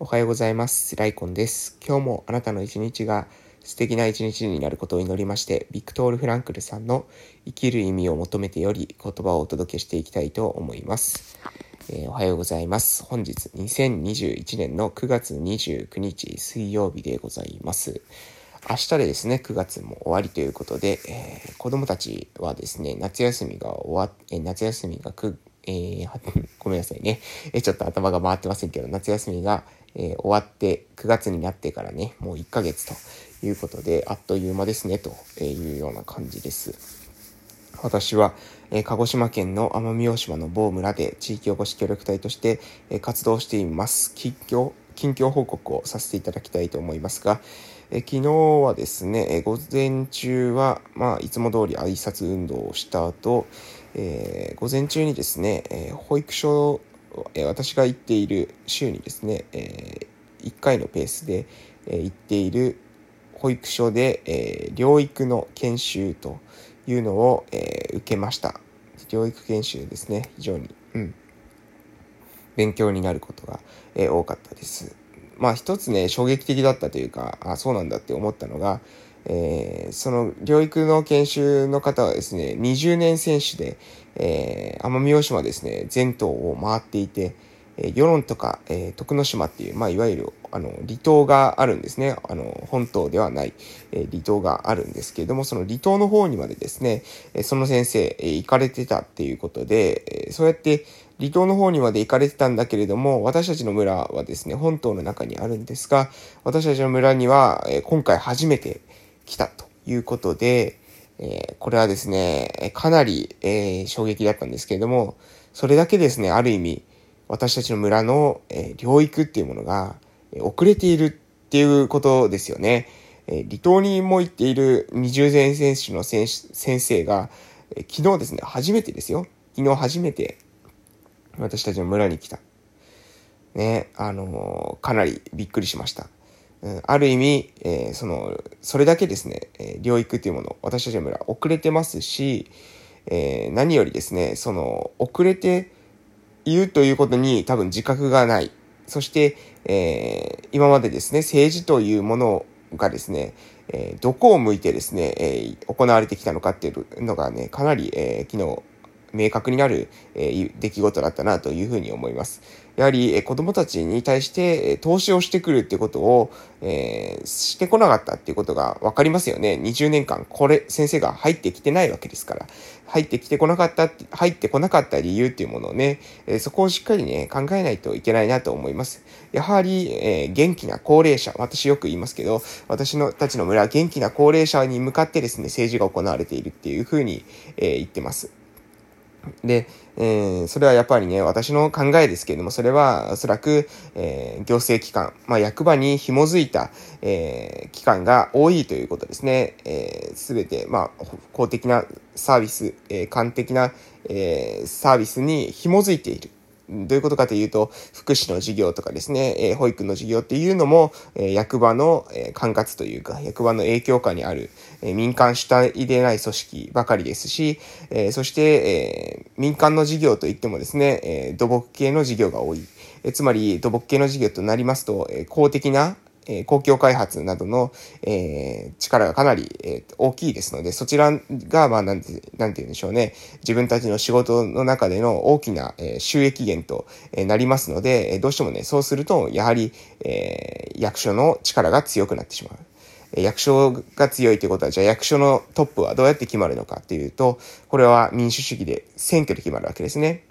おはようございます。ライコンです。今日もあなたの一日が素敵な一日になることを祈りまして、ビクトール・フランクルさんの生きる意味を求めてより言葉をお届けしていきたいと思います。えー、おはようございます。本日2021年の9月29日水曜日でございます。明日でですね、9月も終わりということで、えー、子供たちはですね、夏休みが終わっ、えー、夏休みが9えー、ごめんなさいね。えちょっと頭が回ってませんけど、夏休みが、えー、終わって9月になってからね、もう1ヶ月ということで、あっという間ですね、というような感じです。私は、えー、鹿児島県の奄美大島の某村で地域おこし協力隊として、えー、活動しています。近況、近況報告をさせていただきたいと思いますが、え昨日はですね、え午前中は、まあ、いつも通り挨拶運動をした後、え、午前中にですね、え、保育所、私が行っている週にですね、えー、1回のペースで、えー、行っている保育所で、えー、療育の研修というのを、えー、受けました。療育研修ですね、非常に、うん、勉強になることが、えー、多かったです。まあ一つね、衝撃的だったというか、あ、そうなんだって思ったのが、えー、その療育の研修の方はですね、20年選手で、えー、奄美大島ですね、全島を回っていて、えー、与論とか、えー、徳之島っていう、まあ、いわゆる、あの、離島があるんですね。あの、本島ではない、えー、離島があるんですけれども、その離島の方にまでですね、えー、その先生、えー、行かれてたっていうことで、えー、そうやって離島の方にまで行かれてたんだけれども、私たちの村はですね、本島の中にあるんですが、私たちの村には、えー、今回初めて、来たということで、え、これはですね、かなり、え、衝撃だったんですけれども、それだけですね、ある意味、私たちの村の、え、療育っていうものが、え遅れているっていうことですよね。え離島にも行っている20前選手の先生が、え昨日ですね、初めてですよ。昨日初めて私たちの村に来た。ね、あのかなりびっくりしました。ある意味、えー、その、それだけですね、えー、療育というもの、私たちの村遅れてますし、えー、何よりですね、その、遅れているということに多分自覚がない。そして、え、今までですね、政治というものがですね、え、どこを向いてですね、え、行われてきたのかっていうのがね、かなり、えー、昨日、明確になる、え、出来事だったなというふうに思います。やはり、えー、子供たちに対して、え、投資をしてくるってことを、えー、してこなかったっていうことが分かりますよね。20年間、これ、先生が入ってきてないわけですから。入ってきてこなかった、入ってこなかった理由っていうものをね、え、そこをしっかりね、考えないといけないなと思います。やはり、えー、元気な高齢者、私よく言いますけど、私のたちの村は元気な高齢者に向かってですね、政治が行われているっていうふうに、えー、言ってます。で、えー、それはやっぱりね、私の考えですけれども、それはおそらく、えー、行政機関、まあ、役場に紐づいた、えー、機関が多いということですね。す、え、べ、て、まあ、公的なサービス、えー、官的な、えー、サービスに紐づいている。どういうことかというと、福祉の事業とかですね、えー、保育の事業っていうのも、えー、役場の、えー、管轄というか、役場の影響下にある、えー、民間主体でない組織ばかりですし、えー、そして、えー、民間の事業といってもですね、えー、土木系の事業が多い。えー、つまり、土木系の事業となりますと、えー、公的な、えー、公共開発などの、えー、力がかなり、えー、大きいですので、そちらが、まあ、なんて、なんて言うんでしょうね。自分たちの仕事の中での大きな、えー、収益源と、えー、なりますので、え、どうしてもね、そうすると、やはり、えー、役所の力が強くなってしまう。役所が強いということは、じゃあ役所のトップはどうやって決まるのかっていうと、これは民主主義で選挙で決まるわけですね。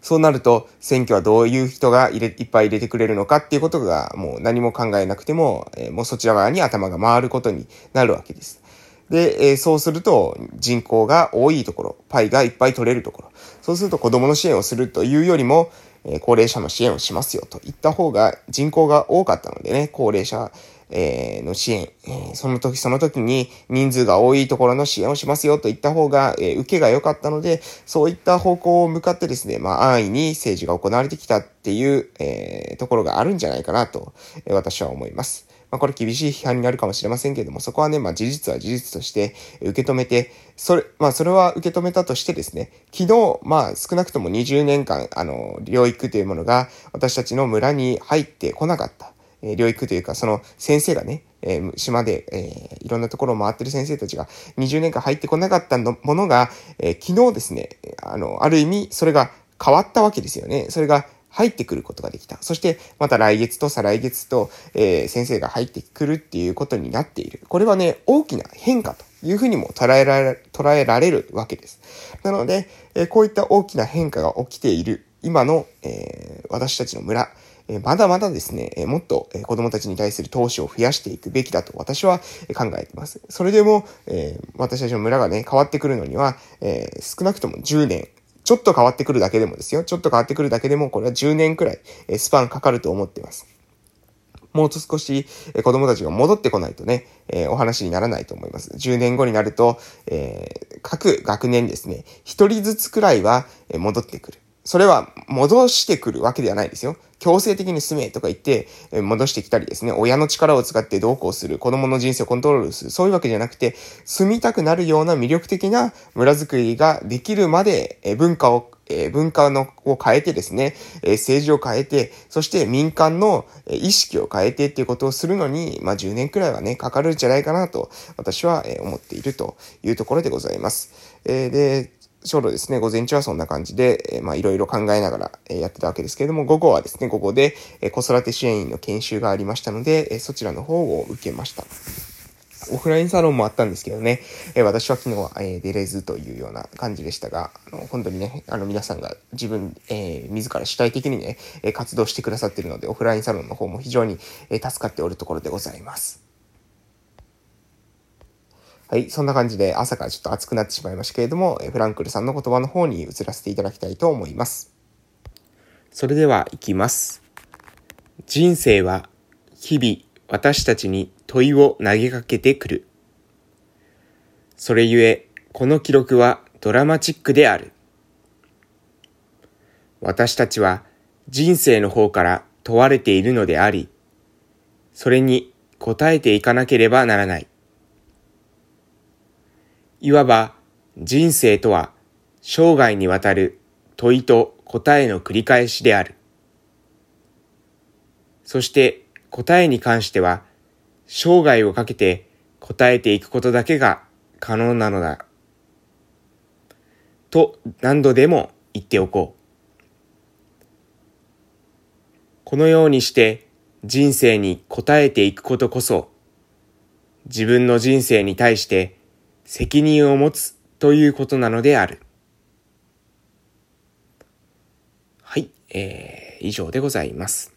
そうなると、選挙はどういう人が入れいっぱい入れてくれるのかっていうことが、もう何も考えなくても、えー、もうそちら側に頭が回ることになるわけです。で、えー、そうすると、人口が多いところ、パイがいっぱい取れるところ、そうすると子供の支援をするというよりも、え、高齢者の支援をしますよといった方が人口が多かったのでね、高齢者え、の支援、え、その時その時に人数が多いところの支援をしますよといった方が、え、受けが良かったので、そういった方向を向かってですね、まあ安易に政治が行われてきたっていう、え、ところがあるんじゃないかなと、え、私は思います。まあ、これ厳しい批判になるかもしれませんけれども、そこはね、まあ、事実は事実として受け止めて、それ、まあ、それは受け止めたとしてですね、昨日、まあ、少なくとも20年間、あの、療育というものが私たちの村に入ってこなかった。えー、療育というか、その先生がね、えー、島で、えー、いろんなところを回ってる先生たちが20年間入ってこなかったのものが、えー、昨日ですね、あの、ある意味、それが変わったわけですよね。それが入ってくることができた。そして、また来月と再来月と、えー、先生が入ってくるっていうことになっている。これはね、大きな変化というふうにも捉えられ、捉えられるわけです。なので、えー、こういった大きな変化が起きている今の、えー、私たちの村、えまだまだですね、えもっと、え子供たちに対する投資を増やしていくべきだと私は考えています。それでも、え私たちの村がね、変わってくるのには、え少なくとも10年、ちょっと変わってくるだけでもですよ。ちょっと変わってくるだけでも、これは10年くらい、えスパンかかると思っています。もう少し、子供たちが戻ってこないとね、えー、お話にならないと思います。10年後になると、えー、各学年ですね、1人ずつくらいは戻ってくる。それは戻してくるわけではないですよ。強制的に住めとか言って、戻してきたりですね、親の力を使ってどうこうする、子供の人生をコントロールする、そういうわけじゃなくて、住みたくなるような魅力的な村づくりができるまで、文化をえ文化のを変えてですね、え政治を変えて、そして民間の意識を変えてっていうことをするのに、まあ10年くらいはね、かかるんじゃないかなと、私は思っているというところでございます。えで、ちょうどですね、午前中はそんな感じで、まあいろいろ考えながら、やってたわけですけれども、午後はですね、午後で、子育て支援員の研修がありましたので、そちらの方を受けました。オフラインサロンもあったんですけどね、え私は昨日は、え出れずというような感じでしたが、あの本当にね、あの皆さんが自分、えー、自ら主体的にね、活動してくださっているので、オフラインサロンの方も非常に、え助かっておるところでございます。はい。そんな感じで朝からちょっと暑くなってしまいましたけれども、フランクルさんの言葉の方に移らせていただきたいと思います。それでは行きます。人生は日々私たちに問いを投げかけてくる。それゆえ、この記録はドラマチックである。私たちは人生の方から問われているのであり、それに答えていかなければならない。いわば人生とは生涯にわたる問いと答えの繰り返しである。そして答えに関しては生涯をかけて答えていくことだけが可能なのだ。と何度でも言っておこう。このようにして人生に答えていくことこそ自分の人生に対して責任を持つということなのである。はい、えー、以上でございます。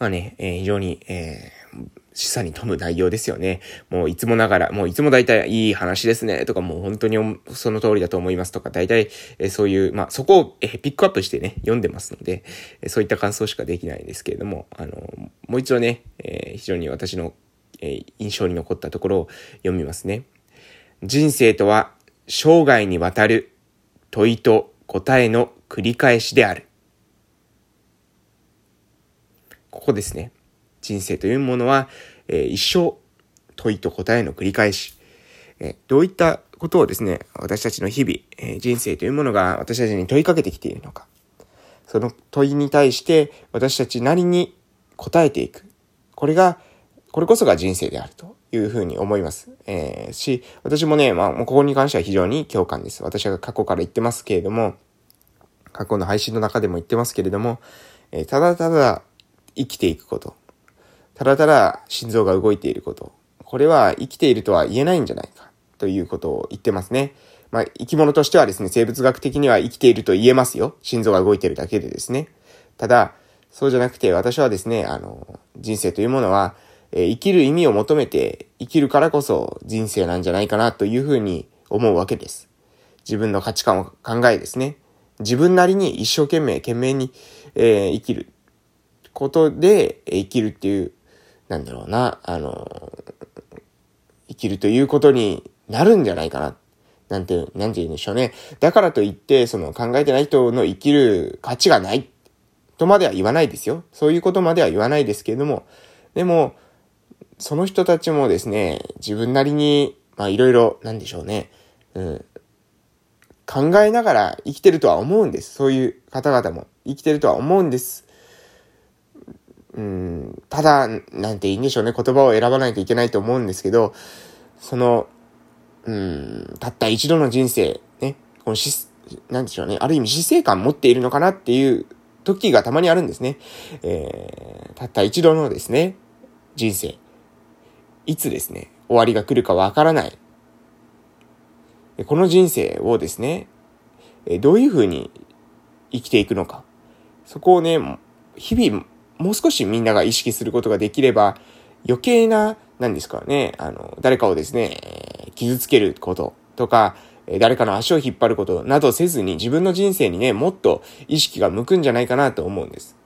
まあね、えー、非常に、えー、示唆に富む内容ですよね。もういつもながら、もういつも大体いい話ですね、とかもう本当にその通りだと思いますとか、大体、えそういう、まあそこを、えピックアップしてね、読んでますので、そういった感想しかできないんですけれども、あの、もう一度ね、え非常に私の、え印象に残ったところを読みますね。人生とは生涯にわたる問いと答えの繰り返しである。ここですね。人生というものは、えー、一生問いと答えの繰り返し。えー、どういったことをですね、私たちの日々、えー、人生というものが私たちに問いかけてきているのか。その問いに対して私たちなりに答えていく。これが、これこそが人生であると。いうふうに思います。えー、し、私もね、まあ、ここに関しては非常に共感です。私は過去から言ってますけれども、過去の配信の中でも言ってますけれども、えー、ただただ生きていくこと。ただただ心臓が動いていること。これは生きているとは言えないんじゃないか、ということを言ってますね。まあ、生き物としてはですね、生物学的には生きていると言えますよ。心臓が動いてるだけでですね。ただ、そうじゃなくて私はですね、あの、人生というものは、え生きる意味を求めて生きるからこそ人生なんじゃないかなというふうに思うわけです。自分の価値観を考えですね。自分なりに一生懸命、懸命に、えー、生きることでえ生きるっていう、なんだろうな、あの、生きるということになるんじゃないかな。なんて、なんて言うんでしょうね。だからといって、その考えてない人の生きる価値がないとまでは言わないですよ。そういうことまでは言わないですけれども、でも、その人たちもですね、自分なりに、まあいろいろ、なんでしょうね、うん、考えながら生きてるとは思うんです。そういう方々も生きてるとは思うんです。うん、ただ、なんていいんでしょうね、言葉を選ばないといけないと思うんですけど、その、うん、たった一度の人生、ね、このし、なんでしょうね、ある意味死生観持っているのかなっていう時がたまにあるんですね。えー、たった一度のですね、人生。いつですね、終わりが来るかわからない。この人生をですね、どういうふうに生きていくのか。そこをね、日々もう少しみんなが意識することができれば、余計な、何ですかね、あの、誰かをですね、傷つけることとか、誰かの足を引っ張ることなどせずに自分の人生にね、もっと意識が向くんじゃないかなと思うんです。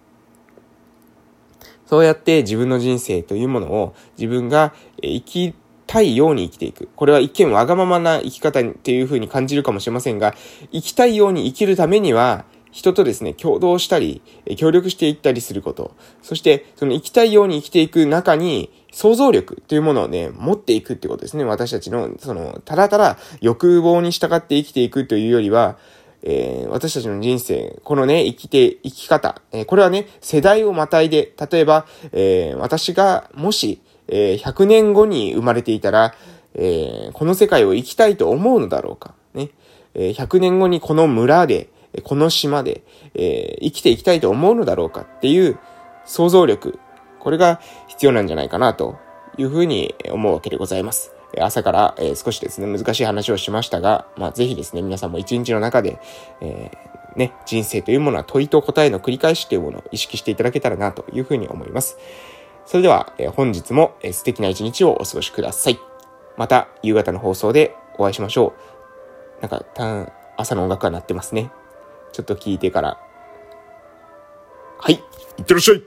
そうやって自分の人生というものを自分が生きたいように生きていく。これは一見わがままな生き方っていう風に感じるかもしれませんが、生きたいように生きるためには、人とですね、共同したり、協力していったりすること。そして、その生きたいように生きていく中に、想像力というものをね、持っていくってことですね。私たちの、その、ただただ欲望に従って生きていくというよりは、えー、私たちの人生、このね、生きて、生き方、えー、これはね、世代をまたいで、例えば、えー、私がもし、え100年後に生まれていたら、えこの世界を生きたいと思うのだろうか。ね。え100年後にこの村で、この島で、え、生きていきたいと思うのだろうかっていう想像力、これが必要なんじゃないかなというふうに思うわけでございます。朝から、え、少しですね、難しい話をしましたが、まあ、ぜひですね、皆さんも一日の中で、えー、ね、人生というものは問いと答えの繰り返しというものを意識していただけたらなというふうに思います。それでは、え、本日も、え、素敵な一日をお過ごしください。また夕方の放送でお会いしましょう。なんか、た朝の音楽が鳴ってますね。ちょっと聞いてから。はい、いってらっしゃい